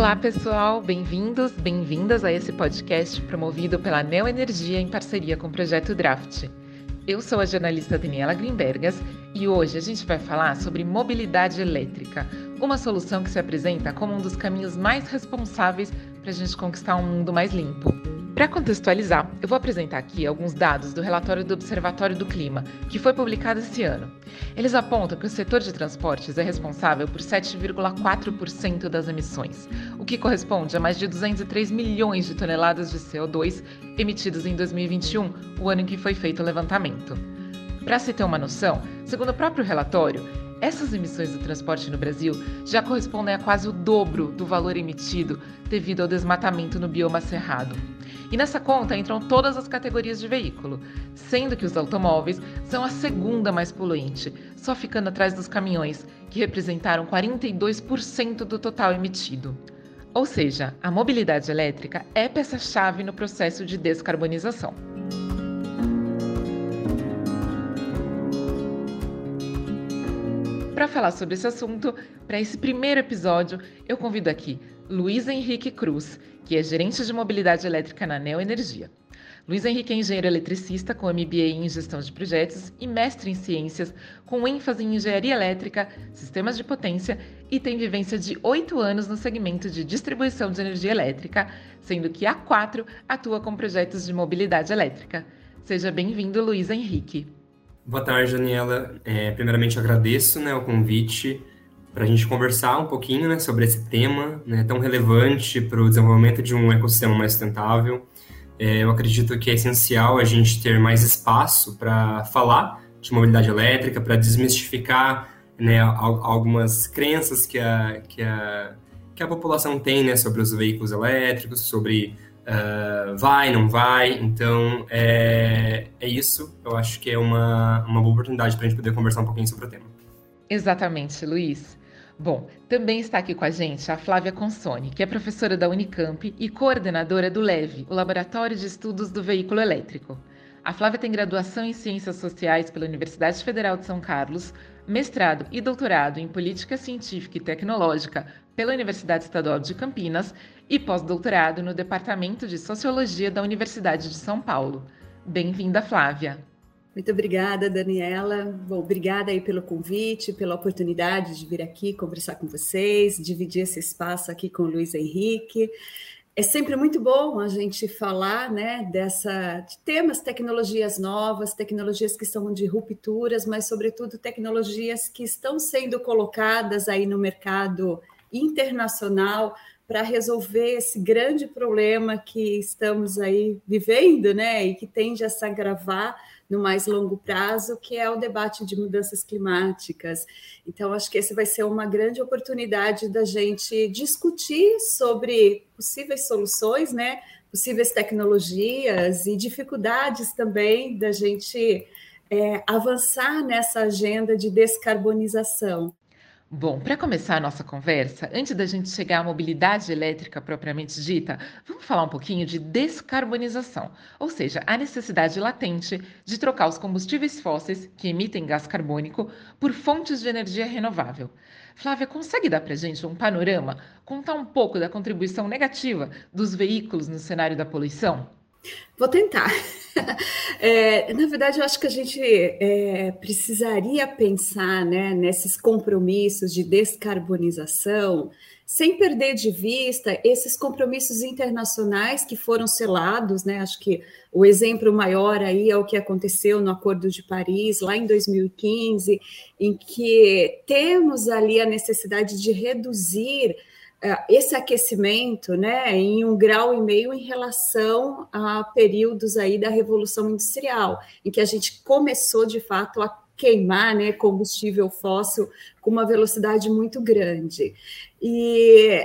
Olá, pessoal, bem-vindos, bem-vindas a esse podcast promovido pela Neoenergia em parceria com o Projeto Draft. Eu sou a jornalista Daniela Grimbergas e hoje a gente vai falar sobre mobilidade elétrica, uma solução que se apresenta como um dos caminhos mais responsáveis para a gente conquistar um mundo mais limpo. Para contextualizar, eu vou apresentar aqui alguns dados do relatório do Observatório do Clima, que foi publicado esse ano. Eles apontam que o setor de transportes é responsável por 7,4% das emissões, o que corresponde a mais de 203 milhões de toneladas de CO2 emitidos em 2021, o ano em que foi feito o levantamento. Para se ter uma noção, segundo o próprio relatório, essas emissões do transporte no Brasil já correspondem a quase o dobro do valor emitido devido ao desmatamento no bioma cerrado. E nessa conta entram todas as categorias de veículo, sendo que os automóveis são a segunda mais poluente, só ficando atrás dos caminhões, que representaram 42% do total emitido. Ou seja, a mobilidade elétrica é peça-chave no processo de descarbonização. Para falar sobre esse assunto, para esse primeiro episódio, eu convido aqui Luiz Henrique Cruz, que é gerente de mobilidade elétrica na Neo Energia. Luiz Henrique é engenheiro eletricista com MBA em gestão de projetos e mestre em ciências, com ênfase em engenharia elétrica, sistemas de potência e tem vivência de oito anos no segmento de distribuição de energia elétrica, sendo que há quatro atua com projetos de mobilidade elétrica. Seja bem-vindo, Luiz Henrique. Boa tarde, Daniela. É, primeiramente, agradeço né, o convite para a gente conversar um pouquinho né, sobre esse tema né, tão relevante para o desenvolvimento de um ecossistema mais sustentável. É, eu acredito que é essencial a gente ter mais espaço para falar de mobilidade elétrica, para desmistificar né, algumas crenças que a, que a, que a população tem né, sobre os veículos elétricos, sobre Uh, vai, não vai. Então, é, é isso. Eu acho que é uma, uma boa oportunidade para a gente poder conversar um pouquinho sobre o tema. Exatamente, Luiz. Bom, também está aqui com a gente a Flávia Consone, que é professora da Unicamp e coordenadora do LEVE, o Laboratório de Estudos do Veículo Elétrico. A Flávia tem graduação em Ciências Sociais pela Universidade Federal de São Carlos, mestrado e doutorado em Política Científica e Tecnológica pela Universidade Estadual de Campinas e pós-doutorado no Departamento de Sociologia da Universidade de São Paulo. Bem-vinda, Flávia. Muito obrigada, Daniela. Bom, obrigada aí pelo convite, pela oportunidade de vir aqui conversar com vocês, dividir esse espaço aqui com o Luiz Henrique. É sempre muito bom a gente falar, né, dessa de temas, tecnologias novas, tecnologias que são de rupturas, mas sobretudo tecnologias que estão sendo colocadas aí no mercado internacional para resolver esse grande problema que estamos aí vivendo, né, e que tende a se agravar no mais longo prazo, que é o debate de mudanças climáticas. Então, acho que esse vai ser uma grande oportunidade da gente discutir sobre possíveis soluções, né, possíveis tecnologias e dificuldades também da gente é, avançar nessa agenda de descarbonização. Bom, para começar a nossa conversa, antes da gente chegar à mobilidade elétrica propriamente dita, vamos falar um pouquinho de descarbonização, ou seja, a necessidade latente de trocar os combustíveis fósseis que emitem gás carbônico por fontes de energia renovável. Flávia, consegue dar para gente um panorama, contar um pouco da contribuição negativa dos veículos no cenário da poluição? Vou tentar. É, na verdade, eu acho que a gente é, precisaria pensar né, nesses compromissos de descarbonização, sem perder de vista esses compromissos internacionais que foram selados, né? Acho que o exemplo maior aí é o que aconteceu no Acordo de Paris, lá em 2015, em que temos ali a necessidade de reduzir esse aquecimento né, em um grau e meio em relação a períodos aí da Revolução Industrial, em que a gente começou de fato a queimar né, combustível fóssil com uma velocidade muito grande. E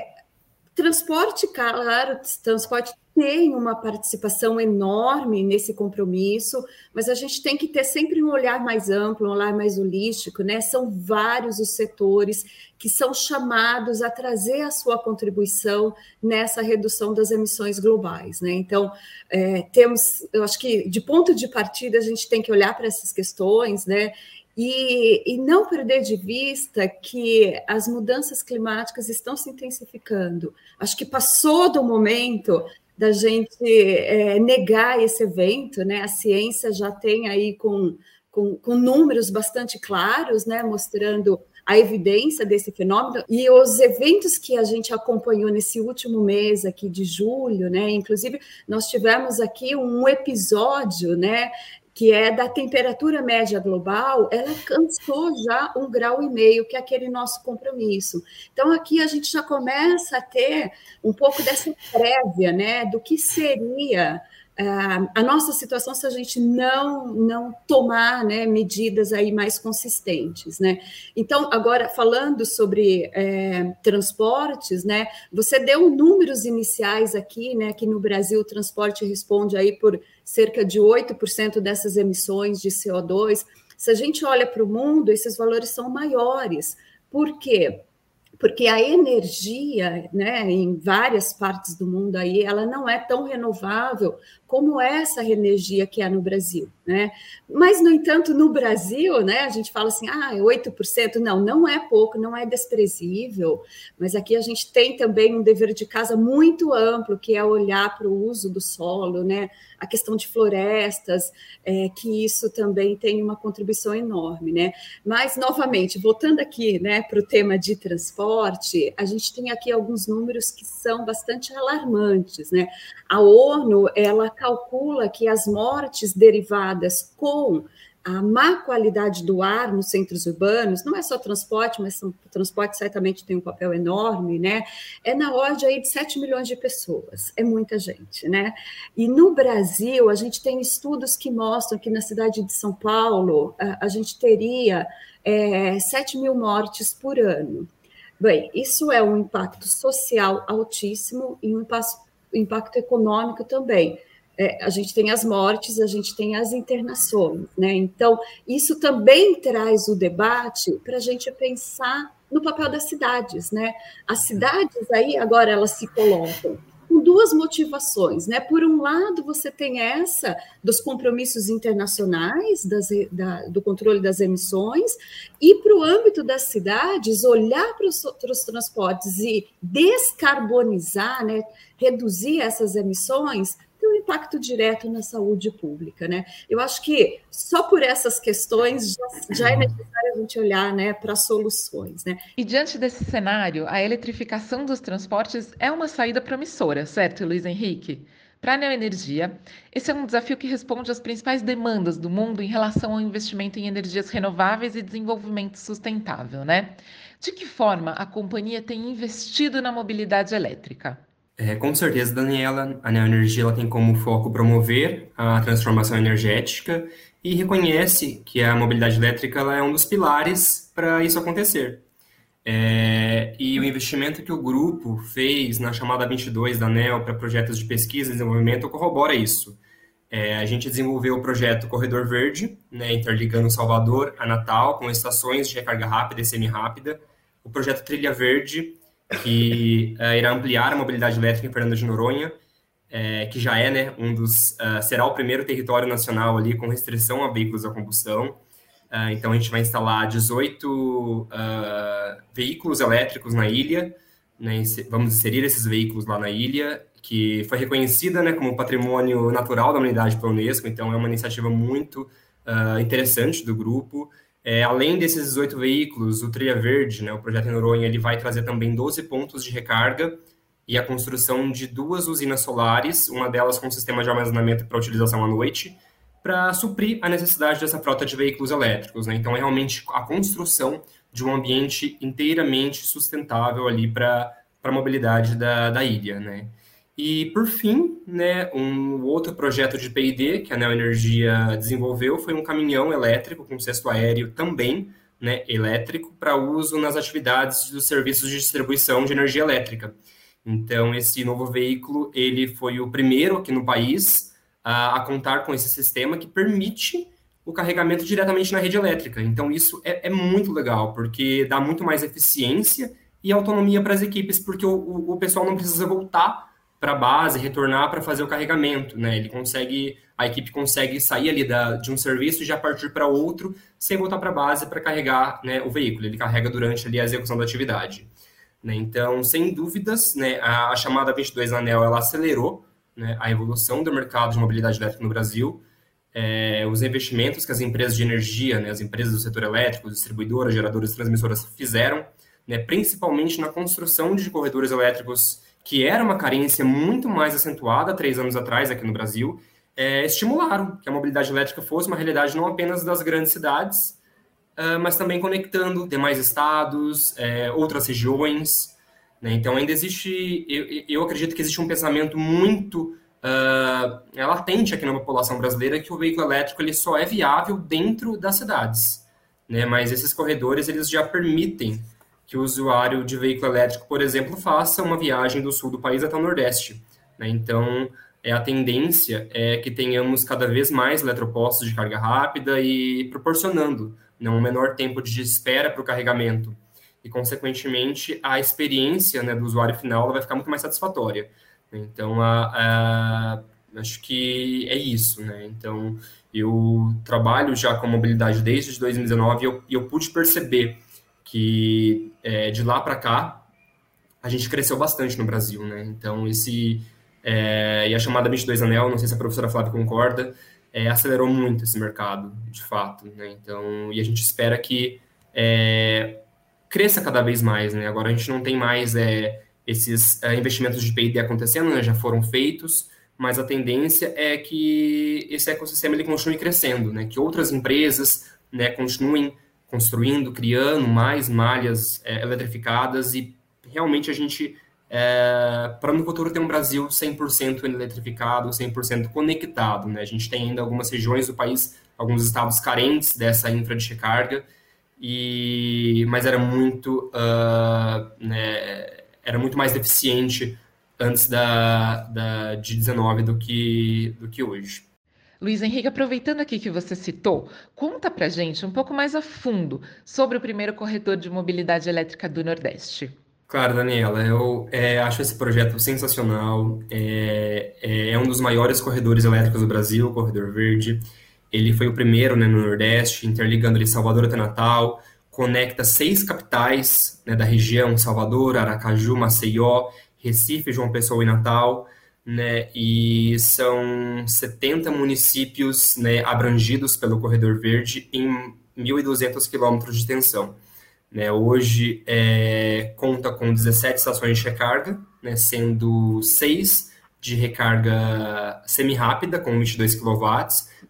transporte, claro, transporte tem uma participação enorme nesse compromisso, mas a gente tem que ter sempre um olhar mais amplo, um olhar mais holístico, né? São vários os setores que são chamados a trazer a sua contribuição nessa redução das emissões globais, né? Então, é, temos, eu acho que de ponto de partida a gente tem que olhar para essas questões, né? e, e, não perder de vista que as mudanças climáticas estão se intensificando. Acho que passou do momento da gente é, negar esse evento, né? A ciência já tem aí com, com, com números bastante claros, né? Mostrando a evidência desse fenômeno e os eventos que a gente acompanhou nesse último mês aqui de julho, né? Inclusive nós tivemos aqui um episódio, né? Que é da temperatura média global, ela alcançou já um grau e meio, que é aquele nosso compromisso. Então, aqui a gente já começa a ter um pouco dessa prévia, né, do que seria a nossa situação se a gente não não tomar né, medidas aí mais consistentes, né? Então agora falando sobre é, transportes, né? Você deu números iniciais aqui, né? Que no Brasil o transporte responde aí por cerca de 8% dessas emissões de CO2. Se a gente olha para o mundo, esses valores são maiores. Por quê? Porque a energia, né, em várias partes do mundo aí, ela não é tão renovável como essa energia que é no Brasil, né? Mas, no entanto, no Brasil, né, a gente fala assim, ah, 8%, não, não é pouco, não é desprezível, mas aqui a gente tem também um dever de casa muito amplo, que é olhar para o uso do solo, né, a questão de florestas, é, que isso também tem uma contribuição enorme, né? Mas, novamente, voltando aqui, né, para o tema de transporte, a gente tem aqui alguns números que são bastante alarmantes, né? A ONU, ela calcula que as mortes derivadas com a má qualidade do ar nos centros urbanos, não é só transporte, mas o transporte certamente tem um papel enorme, né? É na ordem aí de 7 milhões de pessoas, é muita gente, né? E no Brasil, a gente tem estudos que mostram que na cidade de São Paulo, a, a gente teria é, 7 mil mortes por ano. Bem, isso é um impacto social altíssimo e um impacto econômico também é, a gente tem as mortes, a gente tem as internações, né? Então, isso também traz o debate para a gente pensar no papel das cidades, né? As cidades aí agora elas se colocam com duas motivações, né? Por um lado, você tem essa dos compromissos internacionais, das, da, do controle das emissões, e para o âmbito das cidades, olhar para os, transportes e descarbonizar, né? Reduzir essas emissões tem um impacto direto na saúde pública, né? Eu acho que só por essas questões já, já é necessário a gente olhar, né, para soluções, né? E diante desse cenário, a eletrificação dos transportes é uma saída promissora, certo, Luiz Henrique? Para a Neoenergia, esse é um desafio que responde às principais demandas do mundo em relação ao investimento em energias renováveis e desenvolvimento sustentável, né? De que forma a companhia tem investido na mobilidade elétrica? É, com certeza, Daniela, a Neoenergia ela tem como foco promover a transformação energética e reconhece que a mobilidade elétrica ela é um dos pilares para isso acontecer. É, e o investimento que o grupo fez na chamada 22 da ANEL para projetos de pesquisa e desenvolvimento corrobora isso. É, a gente desenvolveu o projeto Corredor Verde, né, interligando Salvador a Natal com estações de recarga rápida e semi-rápida. O projeto Trilha Verde, que uh, irá ampliar a mobilidade elétrica em Fernando de Noronha, é, que já é né, um dos uh, será o primeiro território nacional ali com restrição a veículos a combustão. Uh, então a gente vai instalar 18 veículos elétricos na ilha, né, vamos inserir esses veículos lá na ilha, que foi reconhecida né, como patrimônio natural da humanidade pela Unesco. Então é uma iniciativa muito interessante do grupo. É, além desses 18 veículos, o Trilha Verde, né, o projeto em Noronha, ele vai trazer também 12 pontos de recarga e a construção de duas usinas solares, uma delas com sistema de armazenamento para utilização à noite, para suprir a necessidade dessa frota de veículos elétricos. Né? Então, é realmente a construção de um ambiente inteiramente sustentável ali para a mobilidade da, da ilha. Né? E, por fim, né, um outro projeto de P&D que a Neoenergia desenvolveu foi um caminhão elétrico com cesto aéreo também né, elétrico para uso nas atividades dos serviços de distribuição de energia elétrica. Então, esse novo veículo ele foi o primeiro aqui no país a, a contar com esse sistema que permite o carregamento diretamente na rede elétrica. Então, isso é, é muito legal, porque dá muito mais eficiência e autonomia para as equipes, porque o, o, o pessoal não precisa voltar para a base, retornar para fazer o carregamento, né? Ele consegue a equipe consegue sair ali da, de um serviço e já partir para outro, sem voltar para a base para carregar né, o veículo. Ele carrega durante ali a execução da atividade. Né? Então, sem dúvidas, né, a, a, chamada 22 Anel ela acelerou né, a evolução do mercado de mobilidade elétrica no Brasil. É, os investimentos que as empresas de energia, né, as empresas do setor elétrico, distribuidoras, geradoras, transmissoras fizeram, né, principalmente na construção de corredores elétricos, que era uma carência muito mais acentuada três anos atrás aqui no Brasil, é, estimularam que a mobilidade elétrica fosse uma realidade não apenas das grandes cidades, uh, mas também conectando demais estados, é, outras regiões. Né? Então, ainda existe, eu, eu, acredito que existe um pensamento muito uh, latente aqui na população brasileira que o veículo elétrico ele só é viável dentro das cidades. Né? Mas esses corredores eles já permitem que o usuário de veículo elétrico, por exemplo, faça uma viagem do sul do país até o nordeste. Né? Então, é, a tendência é que tenhamos cada vez mais eletropostos de carga rápida e proporcionando né, um menor tempo de espera para o carregamento. E, consequentemente, a experiência né, do usuário final vai ficar muito mais satisfatória. Então, a, a, acho que é isso. Né? Então, eu trabalho já com mobilidade desde 2019 e eu, eu pude perceber que é, de lá para cá a gente cresceu bastante no Brasil. Né? Então, esse é, e a chamada 22 Anel, não sei se a professora Flávia concorda, é, acelerou muito esse mercado, de fato. Né? Então, e a gente espera que é, cresça cada vez mais. Né? Agora a gente não tem mais é, esses é, investimentos de P&D acontecendo, né? já foram feitos, mas a tendência é que esse ecossistema ele continue crescendo, né? que outras empresas né, continuem construindo, criando mais malhas é, eletrificadas e realmente a gente é, para no futuro ter um Brasil 100% eletrificado, 100% conectado. Né? A gente tem ainda algumas regiões do país, alguns estados carentes dessa infra de recarga, e, mas era muito, uh, né, era muito mais deficiente antes da, da, de 19 do que, do que hoje. Luiz Henrique, aproveitando aqui que você citou, conta pra gente um pouco mais a fundo sobre o primeiro corredor de mobilidade elétrica do Nordeste. Claro, Daniela, eu é, acho esse projeto sensacional. É, é, é, um dos maiores corredores elétricos do Brasil, o Corredor Verde. Ele foi o primeiro né, no Nordeste, interligando ali Salvador até Natal, conecta seis capitais né, da região: Salvador, Aracaju, Maceió, Recife, João Pessoa e Natal. Né, e são 70 municípios né, abrangidos pelo Corredor Verde em 1.200 quilômetros de extensão. Né, hoje é, conta com 17 estações de recarga, né, sendo 6 de recarga semi-rápida, com 22 kW.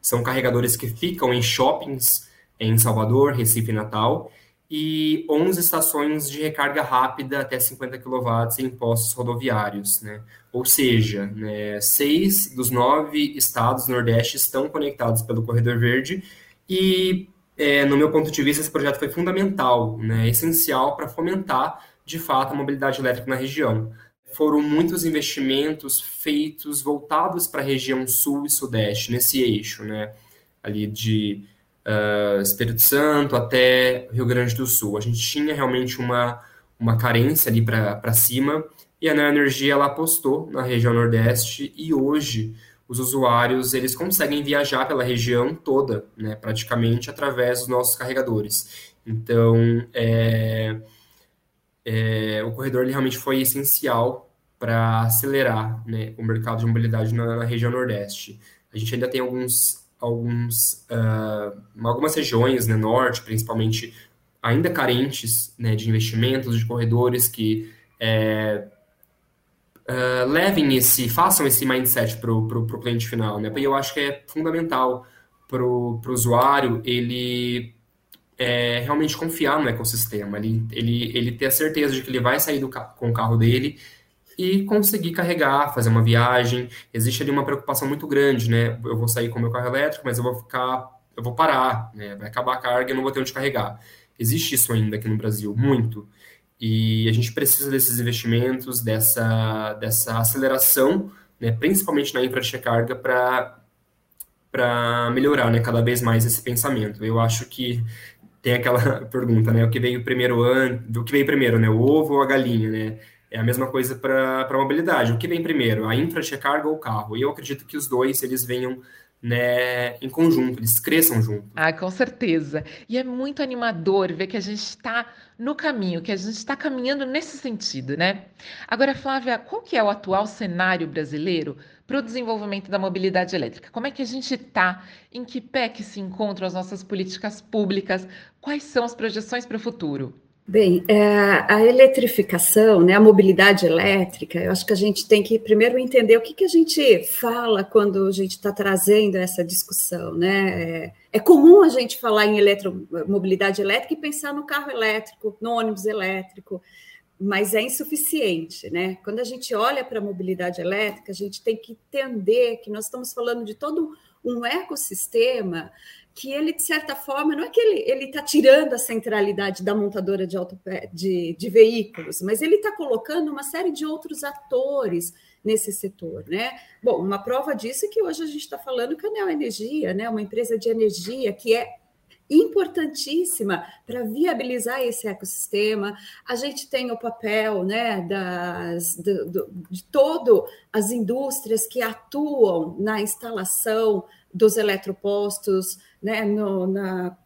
São carregadores que ficam em shoppings em Salvador, Recife e Natal. E 11 estações de recarga rápida até 50 kW em postos rodoviários. Né? Ou seja, né, seis dos nove estados do Nordeste estão conectados pelo Corredor Verde e é, no meu ponto de vista, esse projeto foi fundamental, né, essencial para fomentar, de fato, a mobilidade elétrica na região. Foram muitos investimentos feitos voltados para a região sul e sudeste, nesse eixo, né, ali de uh, Espírito Santo até Rio Grande do Sul. A gente tinha realmente uma, uma carência ali para cima, e a Neo Energia ela apostou na região nordeste, e hoje os usuários eles conseguem viajar pela região toda, né, praticamente através dos nossos carregadores. Então, é, é, o corredor ele realmente foi essencial para acelerar né, o mercado de mobilidade na, na, região Nordeste. A gente ainda tem alguns, alguns, uh, algumas regiões, né, Norte, principalmente, ainda carentes né, de investimentos, de corredores que é, uh, levem esse, façam esse mindset para o cliente final, né? Porque eu acho que é fundamental para o usuário ele é, realmente confiar no ecossistema, ele, ele, ele ter a certeza de que ele vai sair do, com o carro dele e conseguir carregar, fazer uma viagem. Existe ali uma preocupação muito grande, né? Eu vou sair com o meu carro elétrico, mas eu vou ficar, eu vou parar, né? Vai acabar a carga e eu não vou ter onde carregar. Existe isso ainda aqui no Brasil, muito. E a gente precisa desses investimentos, dessa, dessa aceleração, né, principalmente na infra de recarga, para melhorar né, cada vez mais esse pensamento. Eu acho que tem aquela pergunta, né? O que veio primeiro ano, do que veio primeiro, né? O ovo ou a galinha, né? É a mesma coisa para a mobilidade. O que vem primeiro, a infra de recarga ou o carro? E eu acredito que os dois eles venham né, em conjunto, eles cresçam juntos. Ah, com certeza. E é muito animador ver que a gente está no caminho, que a gente está caminhando nesse sentido, né? Agora, Flávia, qual que é o atual cenário brasileiro para o desenvolvimento da mobilidade elétrica? Como é que a gente está? Em que pé que se encontram as nossas políticas públicas? Quais são as projeções para o futuro? Bem, é, a eletrificação, né, a mobilidade elétrica, eu acho que a gente tem que primeiro entender o que, que a gente fala quando a gente está trazendo essa discussão. Né? É, é, comum a gente falar em eletromobilidade elétrica e pensar no carro elétrico, no ônibus elétrico, mas é insuficiente. Né? Quando a gente olha para a mobilidade elétrica, a gente tem que entender que nós estamos falando de todo um ecossistema que ele, de certa forma, não é que ele está tirando a centralidade da montadora de, auto, de, de veículos, mas ele está colocando uma série de outros atores nesse setor, né? Bom, uma prova disso é que hoje a gente está falando que a Neo Energia, né, uma empresa de energia que é importantíssima para viabilizar esse ecossistema. A gente tem o papel né, das, de, de todas as indústrias que atuam na instalação dos eletropostos, né, no, na,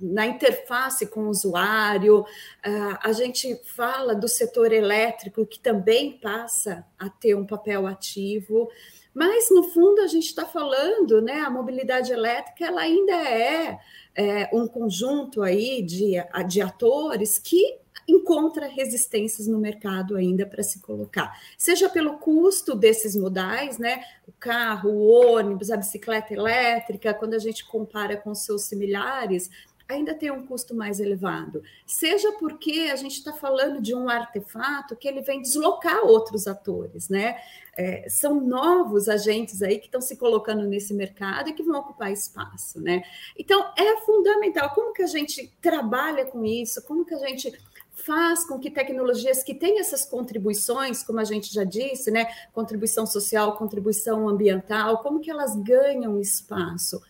na, interface com o usuário. Uh, a gente fala do setor elétrico, que também passa a ter um papel ativo. Mas, no fundo, a gente está falando, né, a mobilidade elétrica ela ainda é, é um conjunto aí de, de atores que encontra resistências no mercado ainda para se colocar, seja pelo custo desses modais, né? O carro, o ônibus, a bicicleta elétrica, quando a gente compara com seus similares, ainda tem um custo mais elevado, seja porque a gente está falando de um artefato que ele vem deslocar outros atores, né? É, são novos agentes aí que estão se colocando nesse mercado e que vão ocupar espaço, né? Então é fundamental como que a gente trabalha com isso, como que a gente faz com que tecnologias que têm essas contribuições, como a gente já disse, né, contribuição social, contribuição ambiental, como que elas ganham espaço?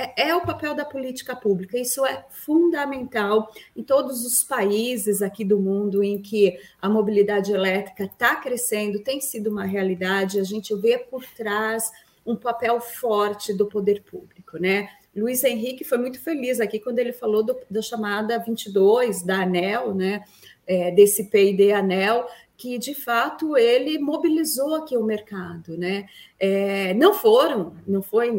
É, é, o papel da política pública. Isso é fundamental em todos os países aqui do mundo em que a mobilidade elétrica está crescendo, tem sido uma realidade. A gente vê por trás um papel forte do poder público, né? Luiz Henrique foi muito feliz aqui quando ele falou do, da chamada 22 da ANEL, né? É, desse PID ANEL, que de fato ele mobilizou aqui o mercado, né? É, não foram, não foi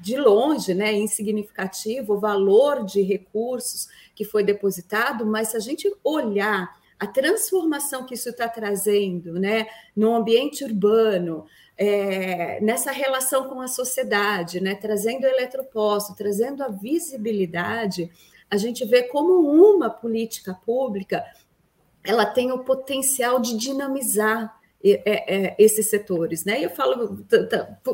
de longe, né, insignificativo o valor de recursos que foi depositado, mas se a gente olhar a transformação que isso está trazendo, né, no ambiente urbano, é, nessa relação com a sociedade, né, trazendo o eletroposto, trazendo a visibilidade, a gente vê como uma política pública ela tem o potencial de dinamizar é, é, esses setores, né? Eu falo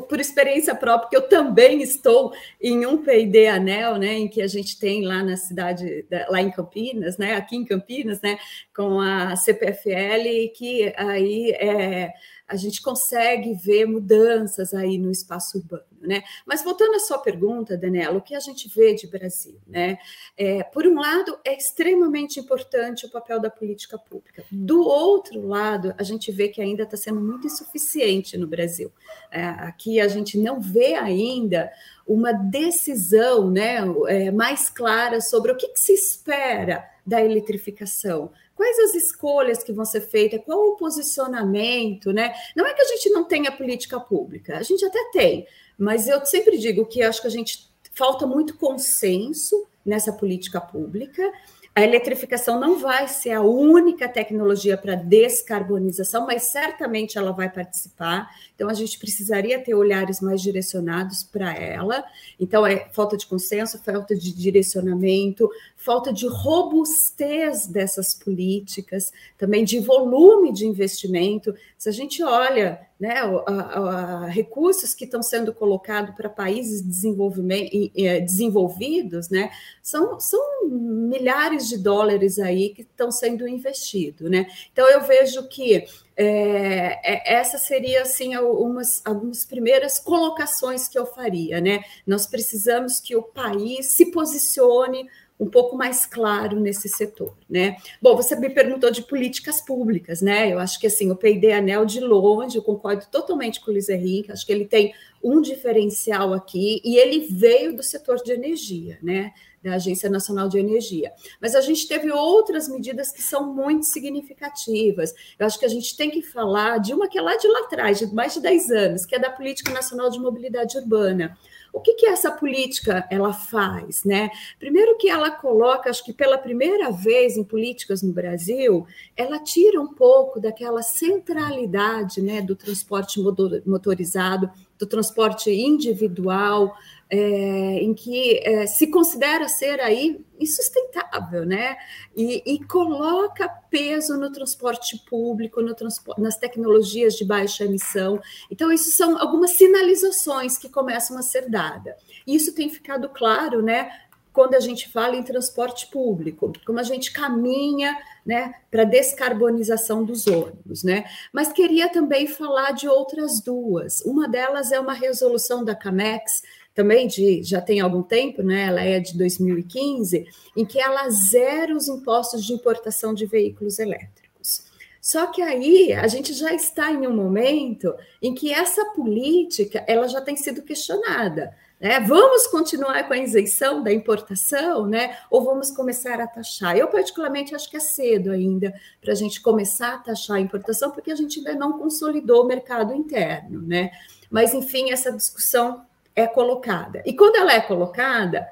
por experiência própria que eu também estou em um P&D Anel, né? Em que a gente tem lá na cidade, lá em Campinas, né? Aqui em Campinas, né? Com a CPFL, que aí é, a gente consegue ver mudanças aí no espaço urbano, né? Mas voltando à sua pergunta, Daniela, o que a gente vê de Brasil, né? É, por um lado, é extremamente importante o papel da política pública. Do outro lado, a gente vê que ainda está sendo muito insuficiente no Brasil. É, aqui a gente não vê ainda uma decisão né, é, mais clara sobre o que, que se espera da eletrificação quais as escolhas que vão ser feitas, qual o posicionamento, né? Não é que a gente não tenha política pública, a gente até tem, mas eu sempre digo que acho que a gente falta muito consenso nessa política pública a eletrificação não vai ser a única tecnologia para descarbonização, mas certamente ela vai participar. Então, a gente precisaria ter olhares mais direcionados para ela. Então, é falta de consenso, falta de direcionamento, falta de robustez dessas políticas, também de volume de investimento. Se a gente olha né, a, a, a recursos que estão sendo colocados para países desenvolvidos, né, são, são milhares de dólares aí que estão sendo investidos. Né? Então, eu vejo que é, essa seria assim algumas, algumas primeiras colocações que eu faria, né? Nós precisamos que o país se posicione um pouco mais claro nesse setor, né? Bom, você me perguntou de políticas públicas, né? Eu acho que assim, o P&D Anel de longe, eu concordo totalmente com o Luiz Henrique, acho que ele tem um diferencial aqui e ele veio do setor de energia, né? Da Agência Nacional de Energia. Mas a gente teve outras medidas que são muito significativas. Eu acho que a gente tem que falar de uma que é lá de lá atrás, de mais de 10 anos, que é da Política Nacional de Mobilidade Urbana o que, que essa política ela faz? Né? Primeiro que ela coloca, acho que pela primeira vez em políticas no Brasil, ela tira um pouco daquela centralidade né, do transporte motorizado, do transporte individual, é, em que é, se considera ser aí insustentável, né? E, e coloca peso no transporte público, no transporte, nas tecnologias de baixa emissão. Então, isso são algumas sinalizações que começam a ser dadas. Isso tem ficado claro, né? Quando a gente fala em transporte público, como a gente caminha né, para a descarbonização dos ônibus. Né? Mas queria também falar de outras duas. Uma delas é uma resolução da CAMEX também de já tem algum tempo, né? Ela é de 2015, em que ela zera os impostos de importação de veículos elétricos. Só que aí a gente já está em um momento em que essa política ela já tem sido questionada. Né? Vamos continuar com a isenção da importação, né? Ou vamos começar a taxar? Eu, particularmente, acho que é cedo ainda para a gente começar a taxar a importação, porque a gente ainda não consolidou o mercado interno, né? Mas, enfim, essa discussão é colocada. E quando ela é colocada,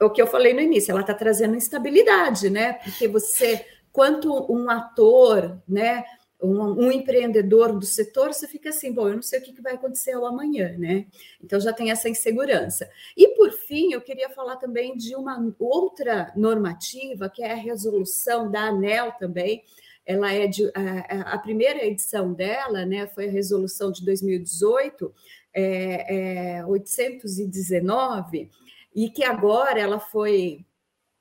o que eu falei no início, ela está trazendo instabilidade, né? Porque você, quanto um ator, né? Um, um, empreendedor do setor, você fica assim, bom, eu não sei o que vai acontecer ao amanhã, né? Então já tem essa insegurança. E por fim, eu queria falar também de uma outra normativa, que é a resolução da ANEL também. Ela é de a, a primeira edição dela, né? Foi a resolução de 2018 é, é, 819 e que agora ela foi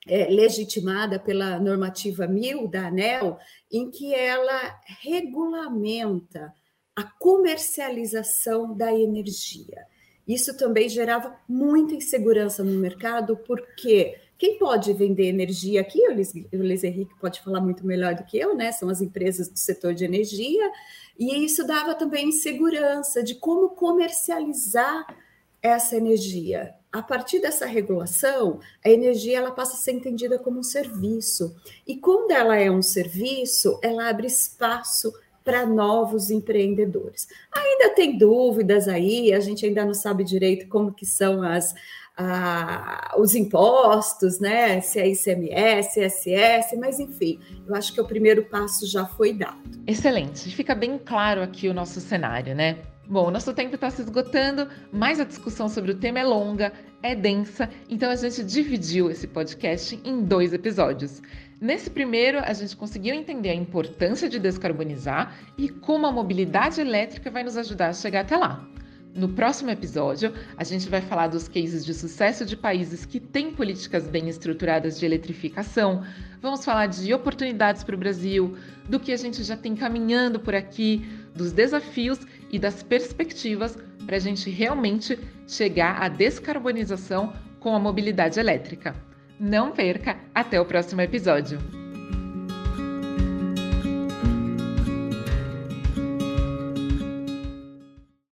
é, legitimada pela normativa 1000 da ANEL, em que ela regulamenta a comercialização da energia. Isso também gerava muita insegurança no mercado, porque quem pode vender energia aqui, o Luiz Henrique pode falar muito melhor do que eu, né? São as empresas do setor de energia, e isso dava também insegurança de como comercializar essa energia. A partir dessa regulação, a energia ela passa a ser entendida como um serviço. E quando ela é um serviço, ela abre espaço para novos empreendedores. Ainda tem dúvidas aí, a gente ainda não sabe direito como que são as, os impostos, né? Se é ICMS, ISS, mas enfim, eu acho que o primeiro passo já foi dado. Excelente, fica bem claro aqui o nosso cenário, né? Bom, nosso tempo está se esgotando, mas a discussão sobre o tema é longa, é densa, então a gente dividiu esse podcast em dois episódios. Nesse primeiro, a gente conseguiu entender a importância de descarbonizar e como a mobilidade elétrica vai nos ajudar a chegar até lá. No próximo episódio, a gente vai falar dos cases de sucesso de países que têm políticas bem estruturadas de eletrificação. Vamos falar de oportunidades para o Brasil, do que a gente já tem caminhando por aqui, dos desafios e das perspectivas para a gente realmente chegar à descarbonização com a mobilidade elétrica. Não perca! Até o próximo episódio!